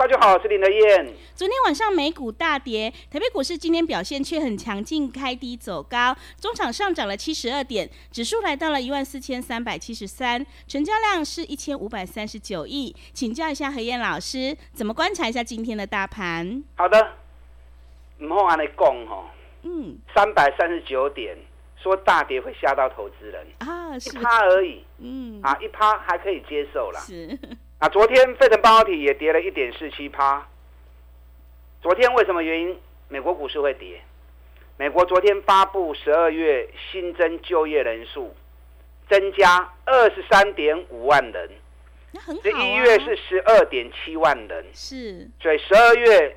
大家好，我是林德燕。昨天晚上美股大跌，台北股市今天表现却很强劲，开低走高，中场上涨了七十二点，指数来到了一万四千三百七十三，成交量是一千五百三十九亿。请教一下何燕老师，怎么观察一下今天的大盘？好的，唔好按你讲吼，嗯，三百三十九点，说大跌会吓到投资人啊，一趴而已，嗯，啊，一趴还可以接受啦。是。啊，昨天费城半导体也跌了一点四七趴。昨天为什么原因？美国股市会跌？美国昨天发布十二月新增就业人数增加二十三点五万人，十一月是十二点七万人，是，所以十二月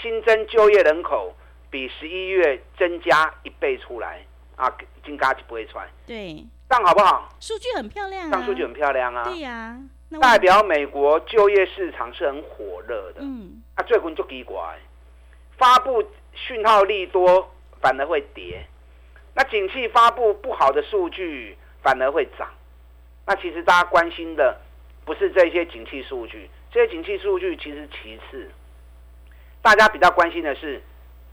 新增就业人口比十一月增加一倍出来啊，金嘎就不会穿，对，这样好不好？数据很漂亮啊，这样数据很漂亮啊，对呀、啊。代表美国就业市场是很火热的，嗯，啊，最近就奇怪，发布讯号利多反而会跌，那景气发布不好的数据反而会涨，那其实大家关心的不是这些景气数据，这些景气数据其实其次，大家比较关心的是，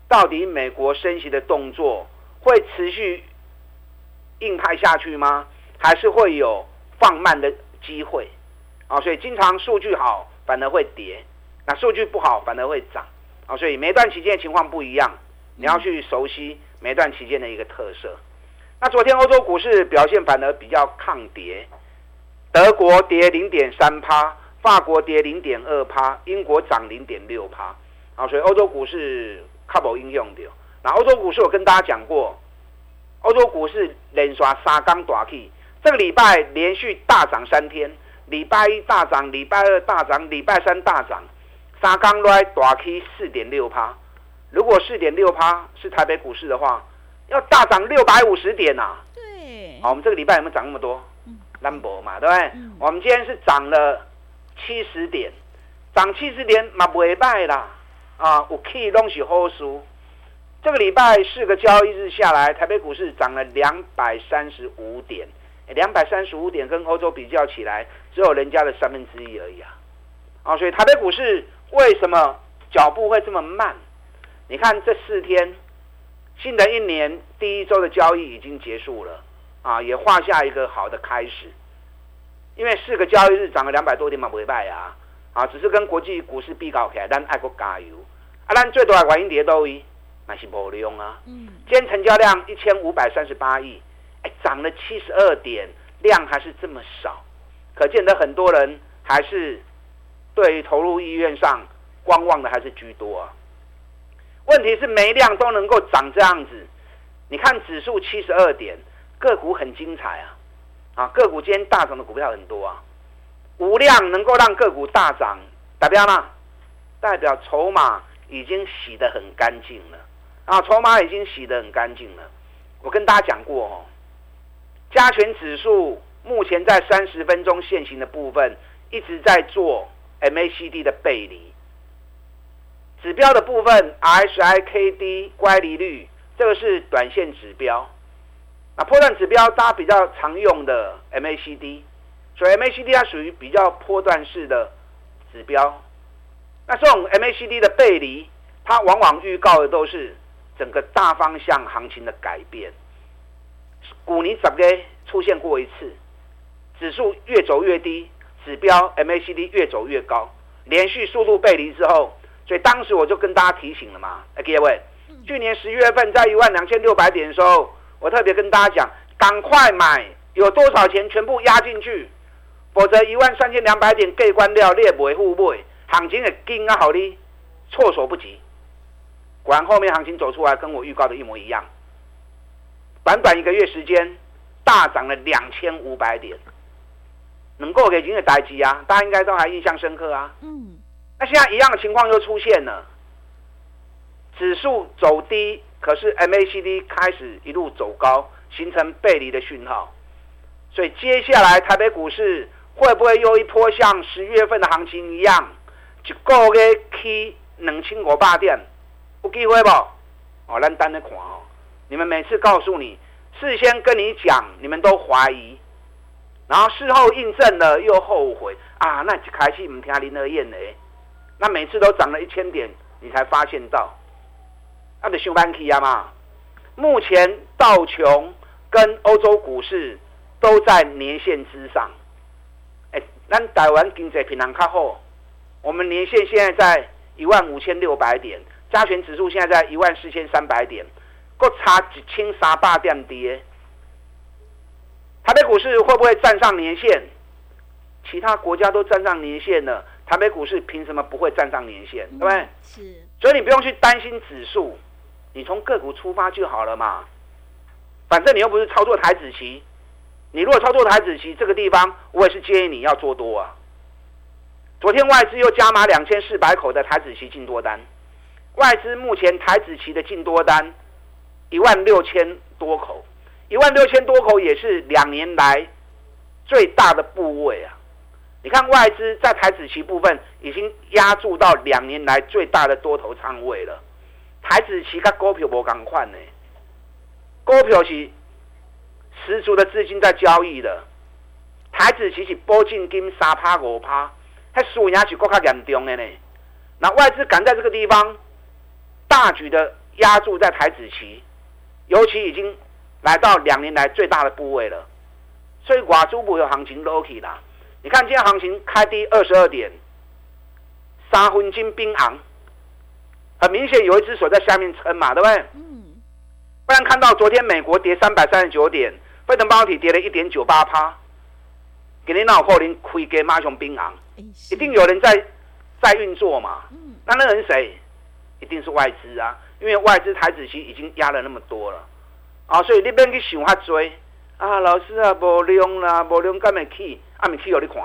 到底美国升息的动作会持续硬派下去吗？还是会有放慢的机会？啊，所以经常数据好反而会跌，那数据不好反而会涨，啊，所以每段期间的情况不一样，你要去熟悉每段期间的一个特色。那昨天欧洲股市表现反而比较抗跌，德国跌零点三趴，法国跌零点二趴，英国涨零点六趴，啊，所以欧洲股市靠不应用的。那欧洲股市我跟大家讲过，欧洲股市连刷三天大起，这个礼拜连续大涨三天。礼拜一大涨，礼拜二大涨，礼拜三大涨，三天来大起四点六趴。如果四点六趴是台北股市的话，要大涨六百五十点呐、啊。对。好，我们这个礼拜有没有涨那么多？嗯。兰博嘛，对不对？嗯、我们今天是涨了七十点，涨七十点嘛不会败啦。啊，有起拢是好事。这个礼拜四个交易日下来，台北股市涨了两百三十五点。两百三十五点跟欧洲比较起来，只有人家的三分之一而已啊！啊，所以台北股市为什么脚步会这么慢？你看这四天，新的一年第一周的交易已经结束了啊，也画下一个好的开始。因为四个交易日涨了两百多点嘛，不会败啊！啊，只是跟国际股市比较起来，咱爱国加油啊！咱最多的原因跌多一，那是无用啊！嗯，今天成交量一千五百三十八亿。哎，涨了七十二点，量还是这么少，可见得很多人还是对于投入意愿上观望的还是居多啊。问题是没量都能够涨这样子，你看指数七十二点，个股很精彩啊，啊，个股今天大涨的股票很多啊，无量能够让个股大涨，代表呢？代表筹码已经洗得很干净了啊，筹码已经洗得很干净了。我跟大家讲过哦。加权指数目前在三十分钟线型的部分一直在做 MACD 的背离，指标的部分 RSI、KD 乖离率，这个是短线指标。那波段指标大家比较常用的 MACD，所以 MACD 它属于比较波段式的指标。那这种 MACD 的背离，它往往预告的都是整个大方向行情的改变。股尼怎么出现过一次？指数越走越低，指标 MACD 越走越高，连续速度背离之后，所以当时我就跟大家提醒了嘛，哎，各位，去年十一月份在一万两千六百点的时候，我特别跟大家讲，赶快买，有多少钱全部压进去，否则一万三千两百点盖关掉，你也不会互不，行情也惊啊，好的，措手不及。果然后面行情走出来，跟我预告的一模一样。短短一个月时间，大涨了两千五百点，能够给今日代机啊，大家应该都还印象深刻啊。嗯，那现在一样的情况又出现了，指数走低，可是 MACD 开始一路走高，形成背离的讯号，所以接下来台北股市会不会又一波像十月份的行情一样，一个月起两千五百点，有机会不？哦，咱等着看哦。你们每次告诉你，事先跟你讲，你们都怀疑，然后事后印证了又后悔啊！那开始唔听林和彦嘞，那每次都涨了一千点，你才发现到，那得上班去啊嘛。目前道琼跟欧洲股市都在年线之上，哎，咱台湾经济平衡较好，我们年线现在在一万五千六百点，加权指数现在在一万四千三百点。各差一千三百点跌，台北股市会不会站上年线？其他国家都站上年线了，台北股市凭什么不会站上年线？对不对？是。所以你不用去担心指数，你从个股出发就好了嘛。反正你又不是操作台子棋，你如果操作台子棋，这个地方我也是建议你要做多啊。昨天外资又加码两千四百口的台子棋进多单，外资目前台子棋的进多单。一万六千多口，一万六千多口也是两年来最大的部位啊！你看外资在台子期部分已经压住到两年来最大的多头仓位了。台子期跟股票无同款呢，股票是十足的资金在交易的，台子期是保证金三趴五趴，还输赢是更加严重的呢。那外资敢在这个地方大举的压住在台子期。尤其已经来到两年来最大的部位了，所以寡珠不有行情都 OK 啦。你看今天行情开低二十二点，三分金冰昂，很明显有一只手在下面撑嘛，对不对？嗯。不然看到昨天美国跌三百三十九点，费城半导体跌了一点九八趴，给你脑壳林亏给马熊冰昂，一定有人在在运作嘛。嗯。那那人谁？一定是外资啊。因为外资台子期已经压了那么多了，啊，所以你别去想遐多。啊，老师啊，无量啦，无量干没起，啊没起有你看，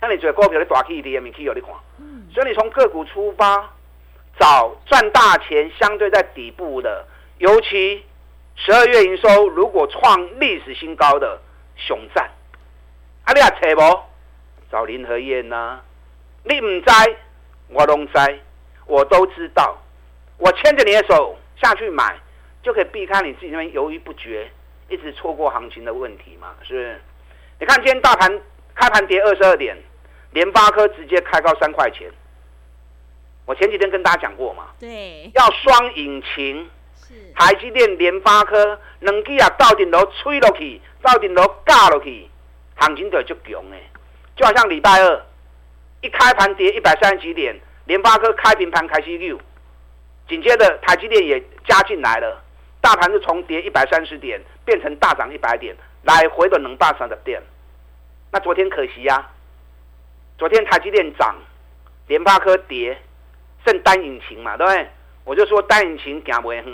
那你做股票你大起的也没起有你看，所以你从个股出发，找赚大钱相对在底部的，尤其十二月营收如果创历史新高的熊赞，啊你也找无？找林和燕呐，你唔知，我拢知，我都知道。我牵着你的手下去买，就可以避开你自己那边犹豫不决，一直错过行情的问题嘛？是不是？你看今天大盘开盘跌二十二点，联发科直接开高三块钱。我前几天跟大家讲过嘛，对，要双引擎，是台积电、联发科两支啊，到顶楼吹落去，到顶楼嘎落去，行情就就强哎，就好像礼拜二一开盘跌一百三十几点，联发科开平盘开始溜。紧接着，台积电也加进来了，大盘是从跌一百三十点变成大涨一百点，来回的两百三的点。那昨天可惜呀、昨天台积电涨，联发科跌，剩单引擎嘛，对不对？我就说单引擎行不远，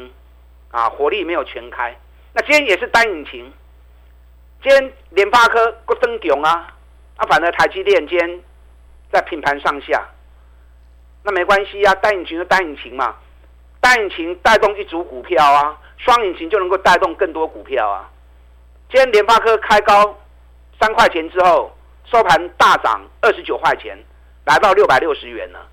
啊，火力没有全开。那今天也是单引擎，今天联发科不登强啊，啊，反正台积电今天在平盘上下，那没关系呀、啊，单引擎就单引擎嘛。单引擎带动一组股票啊，双引擎就能够带动更多股票啊。今天联发科开高三块钱之后，收盘大涨二十九块钱，来到六百六十元了。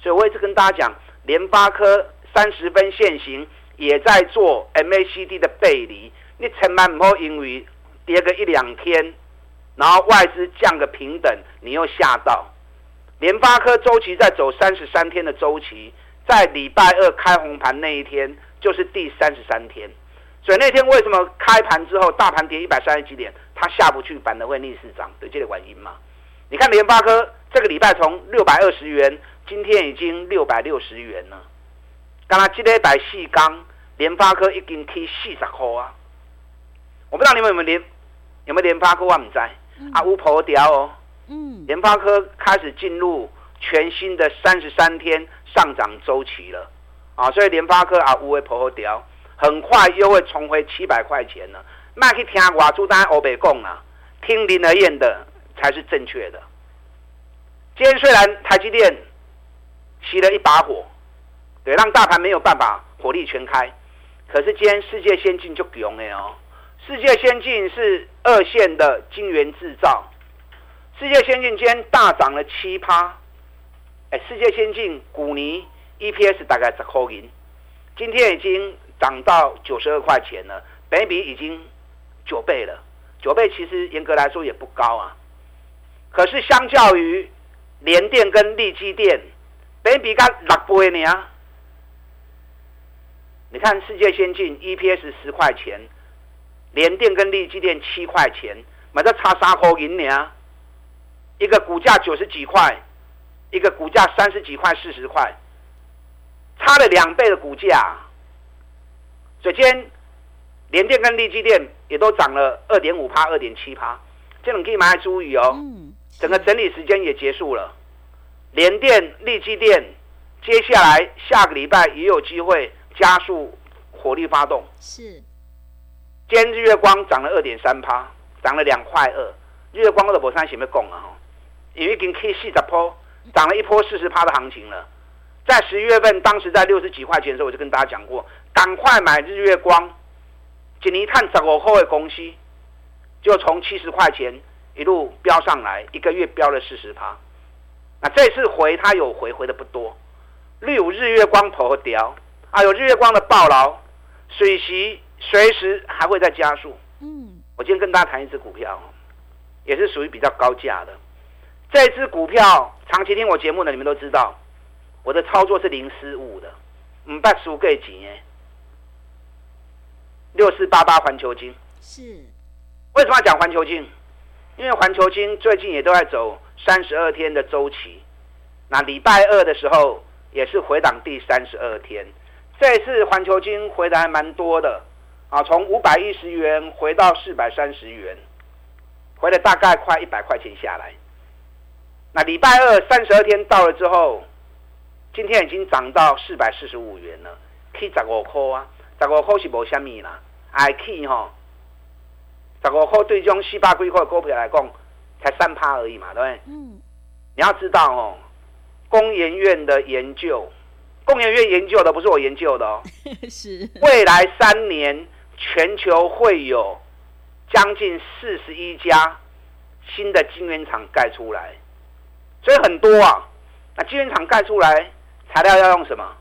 所以我一直跟大家讲，联发科三十分线型也在做 MACD 的背离，你千万不要因为跌个一两天，然后外资降个平等，你又吓到。联发科周期在走三十三天的周期。在礼拜二开红盘那一天，就是第三十三天，所以那天为什么开盘之后大盘跌一百三十几点，它下不去，反而会逆势涨，对这个原因嘛？你看联发科这个礼拜从六百二十元，今天已经六百六十元了。刚刚这个百细钢，联发科已经提四十块啊！我不知道你们有没有联有没有联发科，我唔知。嗯、啊，乌婆掉哦。嗯。联发科开始进入全新的三十三天。上涨周期了，啊，所以联发科啊，无为婆婆屌，很快又会重回七百块钱了。卖去听我朱丹欧北贡啊，听林和彦的才是正确的。今天虽然台积电熄了一把火，对，让大盘没有办法火力全开，可是今天世界先进就强了哦。世界先进是二线的晶圆制造，世界先进今天大涨了七趴。哎，世界先进股尼 EPS 大概十块银，今天已经涨到九十二块钱了，本比已经九倍了。九倍其实严格来说也不高啊，可是相较于联电跟力积电，本比才六倍呢。你看世界先进 EPS 十块钱。联电跟力积电七块钱，买到差三块银呢。一个股价九十几块，一个股价三十几块、四十块，差了两倍的股价。所以今天联电跟力积电也都涨了二点五趴、二点七趴，这种可以买来注意哦。整个整理时间也结束了，联电、力积电接下来下个礼拜也有机会加速火力发动。是。今天日月光涨了二点三趴，涨了两块二。日月光我都无啥想要讲啊，因为已经可以四十波，涨了一波四十趴的行情了。在十一月份，当时在六十几块钱的时候，我就跟大家讲过，赶快买日月光。今年看十五块的公司，就从七十块钱一路飙上来，一个月飙了四十趴。那这次回它有回，回的不多。例如日月光头和雕，啊有日月光的暴劳、水席。随时还会再加速。嗯，我今天跟大家谈一只股票，也是属于比较高价的。这只股票长期听我节目的你们都知道，我的操作是零失误的，唔怕输给几耶。六四八八环球金是，为什么要讲环球金？因为环球金最近也都在走三十二天的周期，那礼拜二的时候也是回档第三十二天。这次环球金回的还蛮多的。啊，从五百一十元回到四百三十元，回了大概快一百块钱下来。那礼拜二三十二天到了之后，今天已经涨到四百四十五元了，去十五块啊，十五块是无虾米啦，还去吼，十五块对这种四百几块的股票来讲，才三趴而已嘛，对不对？嗯。你要知道哦，工研院的研究，工研院研究的不是我研究的哦，是未来三年。全球会有将近四十一家新的晶圆厂盖出来，所以很多啊。那晶圆厂盖出来，材料要用什么？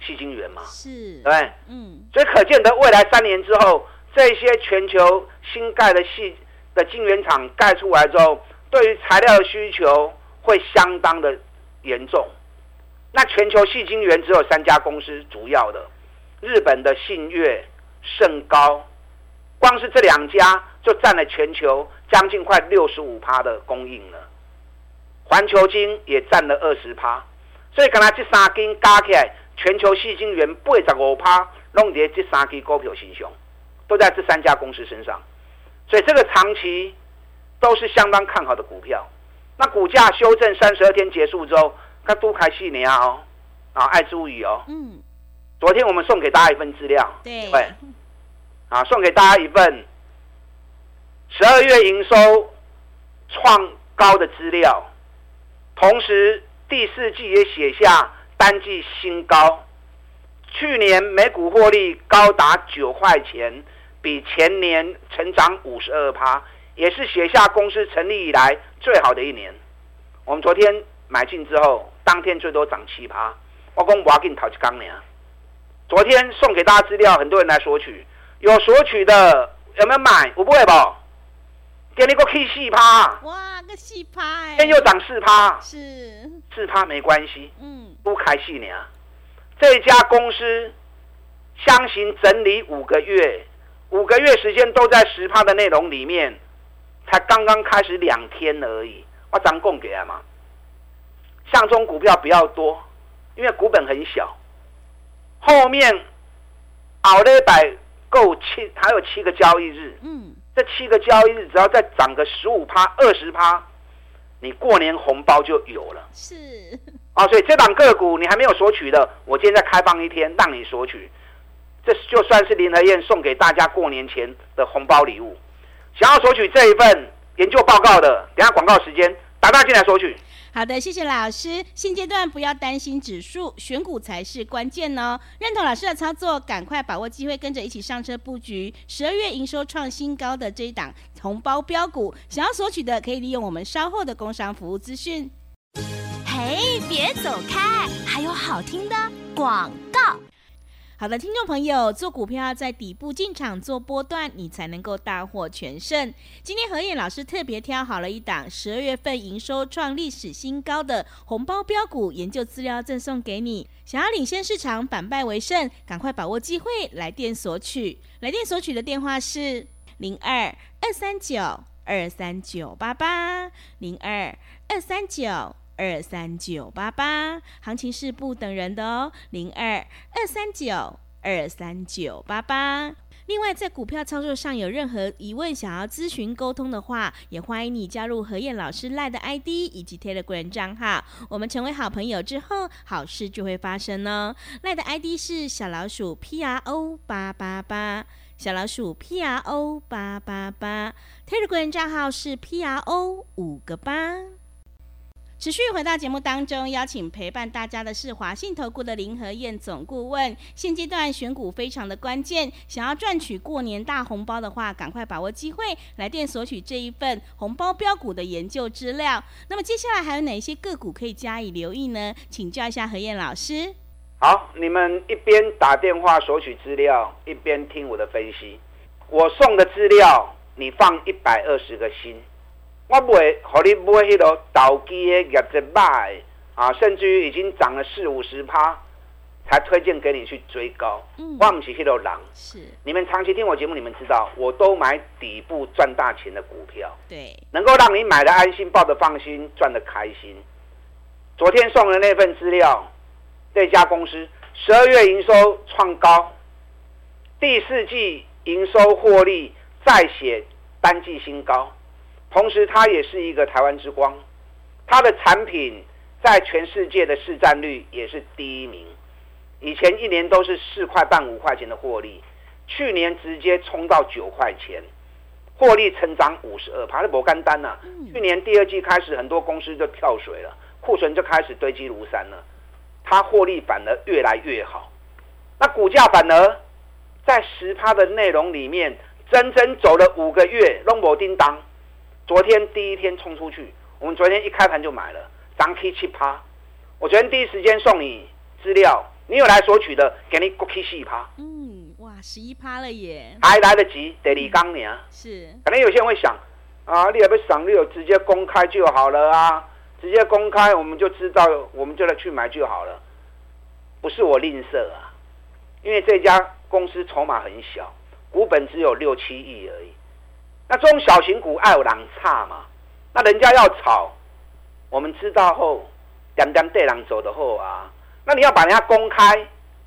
细晶圆嘛，是，对不对？嗯。所以可见得未来三年之后，这些全球新盖的细的晶圆厂盖出来之后，对于材料的需求会相当的严重。那全球细晶圆只有三家公司主要的，日本的信越。盛高，光是这两家就占了全球将近快六十五趴的供应了。环球金也占了二十趴，所以刚才这三间加起来，全球矽晶圆八十五趴，弄在这三支股票身上，都在这三家公司身上。所以这个长期都是相当看好的股票。那股价修正三十二天结束之后，它都开细年哦，啊，爱注意哦。嗯。昨天我们送给大家一份资料，对，对，啊，送给大家一份十二月营收创高的资料，同时第四季也写下单季新高，去年每股获利高达九块钱，比前年成长五十二趴，也是写下公司成立以来最好的一年。我们昨天买进之后，当天最多涨七趴，我讲我要给你讨一缸呢。昨天送给大家资料，很多人来索取，有索取的有没有买？我不会吧？给你个 K 四趴，哇，个四趴，今天又涨四趴，是四趴没关系，嗯，不开心呢。这家公司箱型整理五个月，五个月时间都在十趴的内容里面，才刚刚开始两天而已，我涨供给了嘛。上中股票比较多，因为股本很小。后面，熬了一百够七，还有七个交易日。嗯，这七个交易日只要再涨个十五趴、二十趴，你过年红包就有了。是 啊，所以这档个股你还没有索取的，我今天再开放一天让你索取。这就算是林和燕送给大家过年前的红包礼物。想要索取这一份研究报告的，等下广告时间打电话进来索取。好的，谢谢老师。现阶段不要担心指数，选股才是关键哦。认同老师的操作，赶快把握机会，跟着一起上车布局十二月营收创新高的这一档红包标股。想要索取的，可以利用我们稍后的工商服务资讯。嘿，别走开，还有好听的广告。好的，听众朋友，做股票要在底部进场做波段，你才能够大获全胜。今天何燕老师特别挑好了一档十二月份营收创历史新高的红包标股研究资料赠送给你。想要领先市场，反败为胜，赶快把握机会，来电索取。来电索取的电话是零二二三九二三九八八零二二三九。二三九八八，行情是不等人的哦，零二二三九二三九八八。另外，在股票操作上有任何疑问，想要咨询沟通的话，也欢迎你加入何燕老师赖的 ID 以及 Telegram 账号。我们成为好朋友之后，好事就会发生哦。赖的 ID 是小老鼠 P R O 八八八，小老鼠 P R O 八八八，Telegram 账号是 P R O 五个八。持续回到节目当中，邀请陪伴大家的是华信投顾的林和燕总顾问。现阶段选股非常的关键，想要赚取过年大红包的话，赶快把握机会，来电索取这一份红包标股的研究资料。那么接下来还有哪些个股可以加以留意呢？请教一下何燕老师。好，你们一边打电话索取资料，一边听我的分析。我送的资料，你放一百二十个心。我不会和你买迄个倒机的业绩歹啊，甚至于已经涨了四五十趴，才推荐给你去追高。嗯，我唔是迄个人。是，你们长期听我节目，你们知道，我都买底部赚大钱的股票。对，能够让你买的安心，抱的放心，赚的开心。昨天送的那份资料，这家公司十二月营收创高，第四季营收获利再写单季新高。同时，它也是一个台湾之光，它的产品在全世界的市占率也是第一名。以前一年都是四块半、五块钱的获利，去年直接冲到九块钱，获利成长五十二，爬的不干单呐。去年第二季开始，很多公司就跳水了，库存就开始堆积如山了，它获利反而越来越好。那股价反而在十趴的内容里面，整整走了五个月，拢无叮当。昨天第一天冲出去，我们昨天一开盘就买了，涨 K 七趴。我昨天第一时间送你资料，你有来索取的，给你过 K 四趴。嗯，哇，十一趴了耶，还来得及，得李刚年。是，可能有些人会想，啊，你也不赏你有直接公开就好了啊，直接公开我们就知道，我们就来去买就好了。不是我吝啬啊，因为这家公司筹码很小，股本只有六七亿而已。那中小型股爱有人差嘛？那人家要炒，我们知道后，点点对人走的后啊。那你要把人家公开，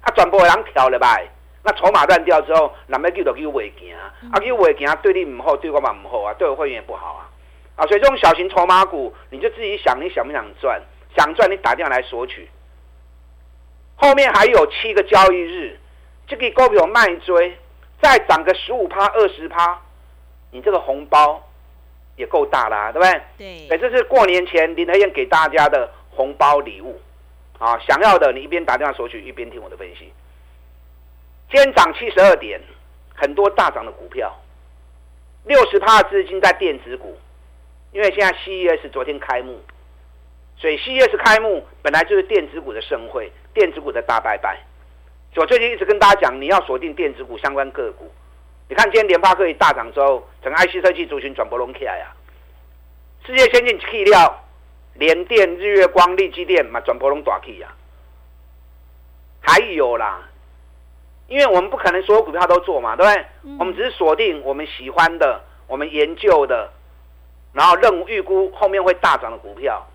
啊，全部人跳了吧？那筹码乱掉之后，人们叫做叫未行，啊，叫未行对你唔好，对我嘛唔好啊，对我会员也不好啊。啊，所以这种小型筹码股，你就自己想，你想不想赚？想赚，你打电话来索取。后面还有七个交易日，这个股票卖追，再涨个十五趴、二十趴。你这个红包也够大啦，对不对？对。哎，这是过年前林和燕给大家的红包礼物啊！想要的，你一边打电话索取，一边听我的分析。今天涨七十二点，很多大涨的股票，六十趴的资金在电子股，因为现在 CES 昨天开幕，所以 CES 开幕本来就是电子股的盛会，电子股的大拜拜。我最近一直跟大家讲，你要锁定电子股相关个股。你看，今天联发科一大涨之后，整个 IC 设计族群转波隆起来呀。世界先进材料，联电、日月光、力积电嘛，转波隆大起呀。还有啦，因为我们不可能所有股票都做嘛，对不对？嗯、我们只是锁定我们喜欢的、我们研究的，然后任务预估后面会大涨的股票。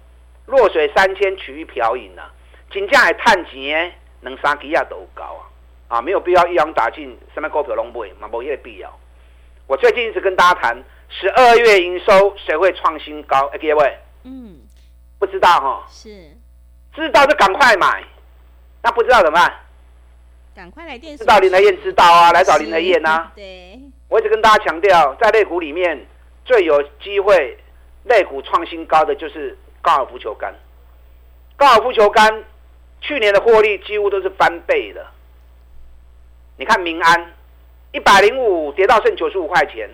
弱水三千，取一瓢饮啊，金价还探钱，能三基亚都高啊。啊，没有必要一网打尽，什么股票拢买，嘛没有必要。我最近一直跟大家谈，十二月营收谁会创新高？哎，各位，嗯，不知道哈，是，知道就赶快买，那不知道怎么办？赶快来电，知道林德燕知道啊，来找林德燕啊。对，我一直跟大家强调，在类股里面最有机会类股创新高的就是高尔夫球杆。高尔夫球杆去年的获利几乎都是翻倍的。你看民安一百零五跌到剩九十五块钱，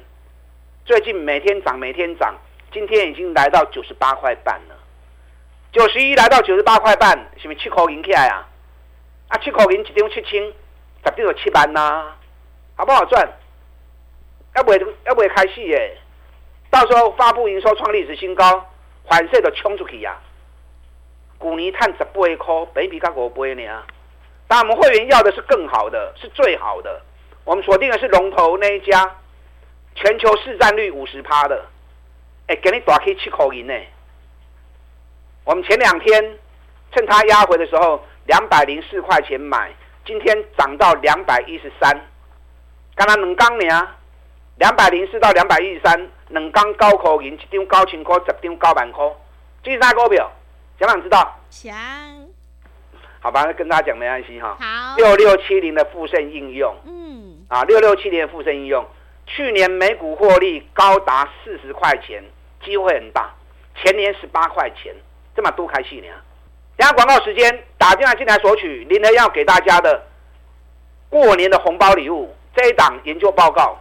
最近每天涨每天涨，今天已经来到九十八块半了。九十一来到九十八块半，是不是七口银起来啊？啊，七口银一张七千，十张就七万呐、好不好赚？要不要不开戏耶？到时候发布营收创历史新高，反射就冲出去呀、啊！去年赚十八块，本益比才五倍呢。但我们会员要的是更好的，是最好的。我们锁定的是龙头那一家，全球市占率五十趴的，哎，给你打开七口银呢。我们前两天趁它压回的时候，两百零四块钱买，今天涨到两百一十三。刚刚两刚呢，两百零四到两百一十三，两刚高口银，一张高千块，十张高万块。这是啥股票？想不想知道？想。好吧，跟大家讲没关系哈。好。六六七零的富盛应用。嗯。啊，六六七零的富盛应用，去年每股获利高达四十块钱，机会很大。前年十八块钱。这么多开戏呢？等下广告时间，打电话进来索取林和彦要给大家的过年的红包礼物。这一档研究报告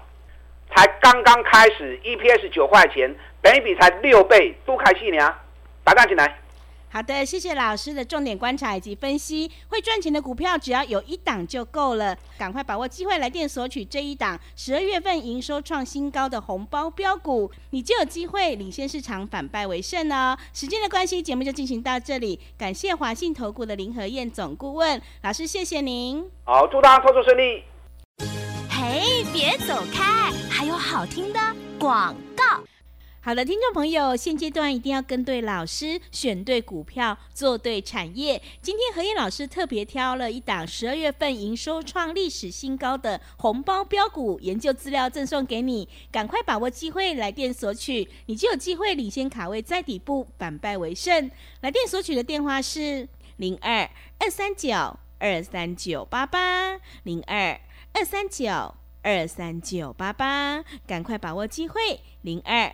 才刚刚开始，EPS 九块钱，本益比才六倍，多开戏呢？打电话进来。好的，谢谢老师的重点观察以及分析。会赚钱的股票，只要有一档就够了。赶快把握机会来电索取这一档十二月份营收创新高的红包标股，你就有机会领先市场，反败为胜哦。时间的关系，节目就进行到这里。感谢华信投顾的林和燕总顾问老师，谢谢您。好，祝大家操作顺利。嘿，别走开，还有好听的广告。好的，听众朋友，现阶段一定要跟对老师，选对股票，做对产业。今天何燕老师特别挑了一档十二月份营收创历史新高的红包标股研究资料赠送给你，赶快把握机会来电索取，你就有机会领先卡位在底部，反败为胜。来电索取的电话是零二二三九二三九八八零二二三九二三九八八，赶快把握机会零二。